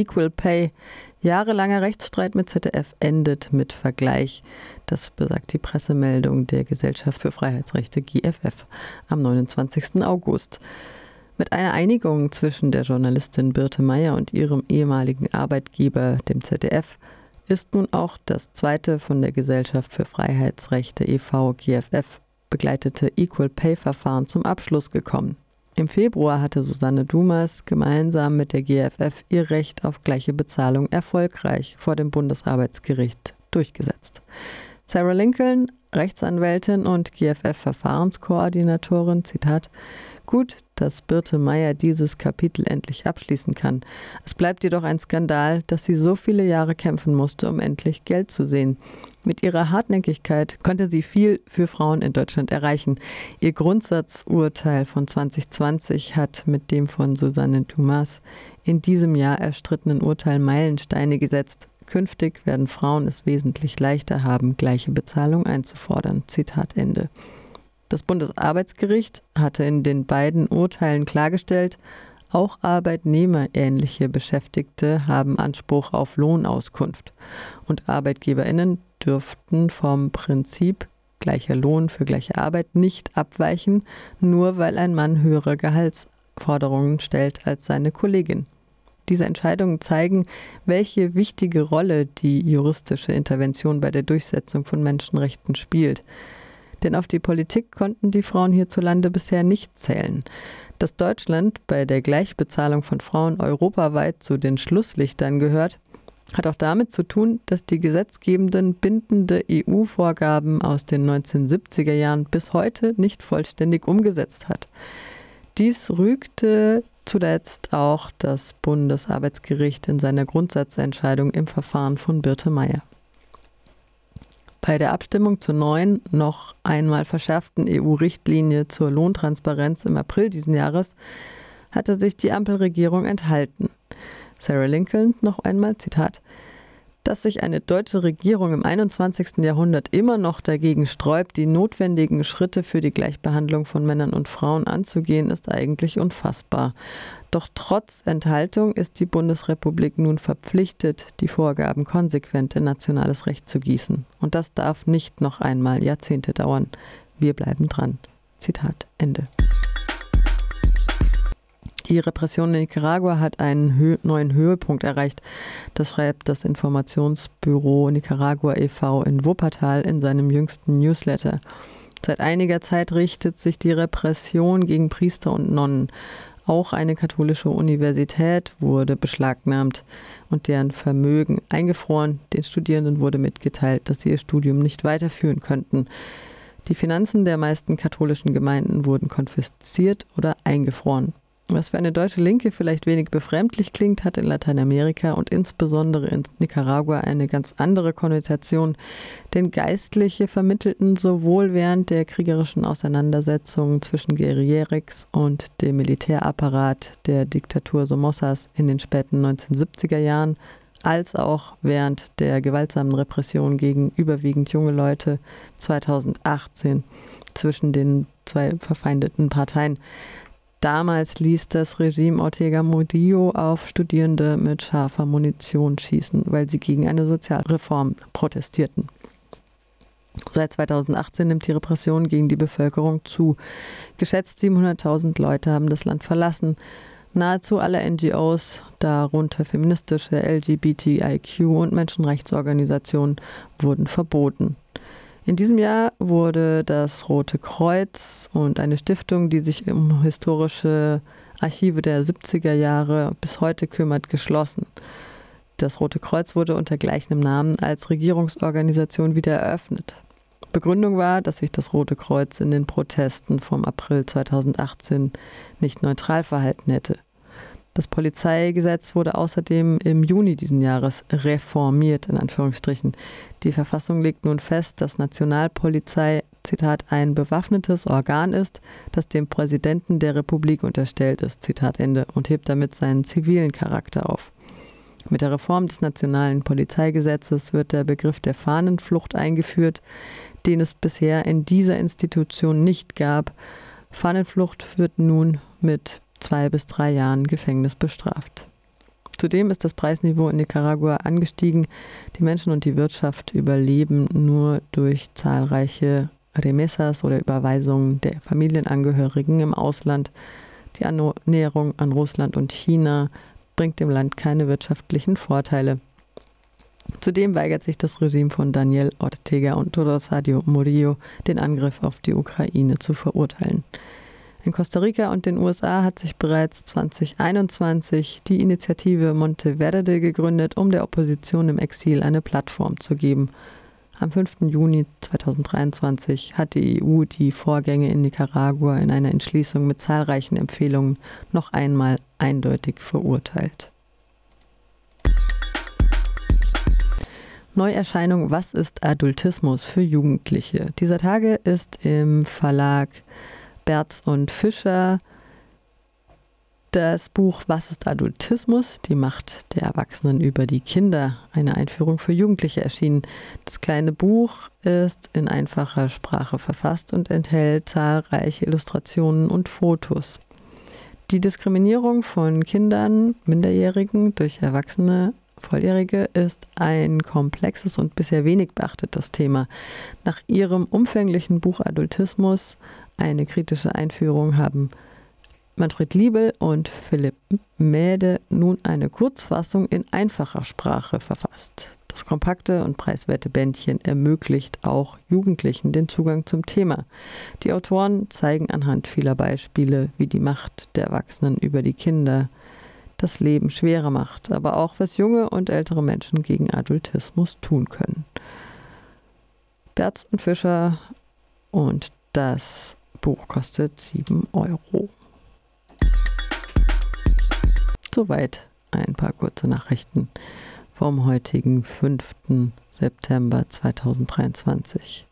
Equal Pay. Jahrelanger Rechtsstreit mit ZDF endet mit Vergleich. Das besagt die Pressemeldung der Gesellschaft für Freiheitsrechte GFF am 29. August. Mit einer Einigung zwischen der Journalistin Birte Meyer und ihrem ehemaligen Arbeitgeber, dem ZDF, ist nun auch das zweite von der Gesellschaft für Freiheitsrechte e.V. GFF begleitete Equal Pay Verfahren zum Abschluss gekommen. Im Februar hatte Susanne Dumas gemeinsam mit der GFF ihr Recht auf gleiche Bezahlung erfolgreich vor dem Bundesarbeitsgericht durchgesetzt. Sarah Lincoln, Rechtsanwältin und GFF-Verfahrenskoordinatorin, Zitat, Gut, dass Birte Meyer dieses Kapitel endlich abschließen kann. Es bleibt jedoch ein Skandal, dass sie so viele Jahre kämpfen musste, um endlich Geld zu sehen. Mit ihrer Hartnäckigkeit konnte sie viel für Frauen in Deutschland erreichen. Ihr Grundsatzurteil von 2020 hat mit dem von Susanne Dumas in diesem Jahr erstrittenen Urteil Meilensteine gesetzt. Künftig werden Frauen es wesentlich leichter haben, gleiche Bezahlung einzufordern. Zitat Ende. Das Bundesarbeitsgericht hatte in den beiden Urteilen klargestellt, auch arbeitnehmerähnliche Beschäftigte haben Anspruch auf Lohnauskunft und Arbeitgeberinnen dürften vom Prinzip gleicher Lohn für gleiche Arbeit nicht abweichen, nur weil ein Mann höhere Gehaltsforderungen stellt als seine Kollegin. Diese Entscheidungen zeigen, welche wichtige Rolle die juristische Intervention bei der Durchsetzung von Menschenrechten spielt. Denn auf die Politik konnten die Frauen hierzulande bisher nicht zählen. Dass Deutschland bei der Gleichbezahlung von Frauen europaweit zu den Schlusslichtern gehört, hat auch damit zu tun, dass die Gesetzgebenden bindende EU-Vorgaben aus den 1970er Jahren bis heute nicht vollständig umgesetzt hat. Dies rügte zuletzt auch das Bundesarbeitsgericht in seiner Grundsatzentscheidung im Verfahren von Birte Meyer. Bei der Abstimmung zur neuen, noch einmal verschärften EU-Richtlinie zur Lohntransparenz im April diesen Jahres hatte sich die Ampelregierung enthalten. Sarah Lincoln noch einmal, Zitat, dass sich eine deutsche Regierung im 21. Jahrhundert immer noch dagegen sträubt, die notwendigen Schritte für die Gleichbehandlung von Männern und Frauen anzugehen, ist eigentlich unfassbar. Doch trotz Enthaltung ist die Bundesrepublik nun verpflichtet, die Vorgaben konsequent in nationales Recht zu gießen. Und das darf nicht noch einmal Jahrzehnte dauern. Wir bleiben dran. Zitat Ende. Die Repression in Nicaragua hat einen Hö neuen Höhepunkt erreicht. Das schreibt das Informationsbüro Nicaragua e.V. in Wuppertal in seinem jüngsten Newsletter. Seit einiger Zeit richtet sich die Repression gegen Priester und Nonnen. Auch eine katholische Universität wurde beschlagnahmt und deren Vermögen eingefroren. Den Studierenden wurde mitgeteilt, dass sie ihr Studium nicht weiterführen könnten. Die Finanzen der meisten katholischen Gemeinden wurden konfisziert oder eingefroren. Was für eine deutsche Linke vielleicht wenig befremdlich klingt, hat in Lateinamerika und insbesondere in Nicaragua eine ganz andere Konnotation. Denn Geistliche vermittelten sowohl während der kriegerischen Auseinandersetzungen zwischen Guerilleros und dem Militärapparat der Diktatur Somozas in den späten 1970er Jahren als auch während der gewaltsamen Repression gegen überwiegend junge Leute 2018 zwischen den zwei verfeindeten Parteien Damals ließ das Regime Ortega Murillo auf Studierende mit scharfer Munition schießen, weil sie gegen eine Sozialreform protestierten. Seit 2018 nimmt die Repression gegen die Bevölkerung zu. Geschätzt 700.000 Leute haben das Land verlassen. Nahezu alle NGOs, darunter feministische LGBTIQ und Menschenrechtsorganisationen, wurden verboten. In diesem Jahr wurde das Rote Kreuz und eine Stiftung, die sich um historische Archive der 70er Jahre bis heute kümmert, geschlossen. Das Rote Kreuz wurde unter gleichem Namen als Regierungsorganisation wieder eröffnet. Begründung war, dass sich das Rote Kreuz in den Protesten vom April 2018 nicht neutral verhalten hätte. Das Polizeigesetz wurde außerdem im Juni diesen Jahres reformiert, in Anführungsstrichen. Die Verfassung legt nun fest, dass Nationalpolizei, Zitat, ein bewaffnetes Organ ist, das dem Präsidenten der Republik unterstellt ist, Zitat Ende, und hebt damit seinen zivilen Charakter auf. Mit der Reform des nationalen Polizeigesetzes wird der Begriff der Fahnenflucht eingeführt, den es bisher in dieser Institution nicht gab. Fahnenflucht wird nun mit zwei bis drei Jahren Gefängnis bestraft. Zudem ist das Preisniveau in Nicaragua angestiegen. Die Menschen und die Wirtschaft überleben nur durch zahlreiche Remessas oder Überweisungen der Familienangehörigen im Ausland. Die Annäherung an Russland und China bringt dem Land keine wirtschaftlichen Vorteile. Zudem weigert sich das Regime von Daniel Ortega und Rosario Murillo, den Angriff auf die Ukraine zu verurteilen. In Costa Rica und den USA hat sich bereits 2021 die Initiative Monteverde gegründet, um der Opposition im Exil eine Plattform zu geben. Am 5. Juni 2023 hat die EU die Vorgänge in Nicaragua in einer Entschließung mit zahlreichen Empfehlungen noch einmal eindeutig verurteilt. Neuerscheinung Was ist Adultismus für Jugendliche? Dieser Tage ist im Verlag Berz und Fischer das Buch Was ist Adultismus? Die Macht der Erwachsenen über die Kinder, eine Einführung für Jugendliche erschienen. Das kleine Buch ist in einfacher Sprache verfasst und enthält zahlreiche Illustrationen und Fotos. Die Diskriminierung von Kindern, Minderjährigen durch Erwachsene Volljährige ist ein komplexes und bisher wenig beachtetes Thema. Nach ihrem umfänglichen Buch Adultismus eine kritische Einführung haben Manfred Liebel und Philipp Mäde nun eine Kurzfassung in einfacher Sprache verfasst. Das kompakte und preiswerte Bändchen ermöglicht auch Jugendlichen den Zugang zum Thema. Die Autoren zeigen anhand vieler Beispiele, wie die Macht der Erwachsenen über die Kinder das Leben schwerer macht, aber auch was junge und ältere Menschen gegen Adultismus tun können. Berz und Fischer und das Buch kostet 7 Euro. Soweit ein paar kurze Nachrichten vom heutigen 5. September 2023.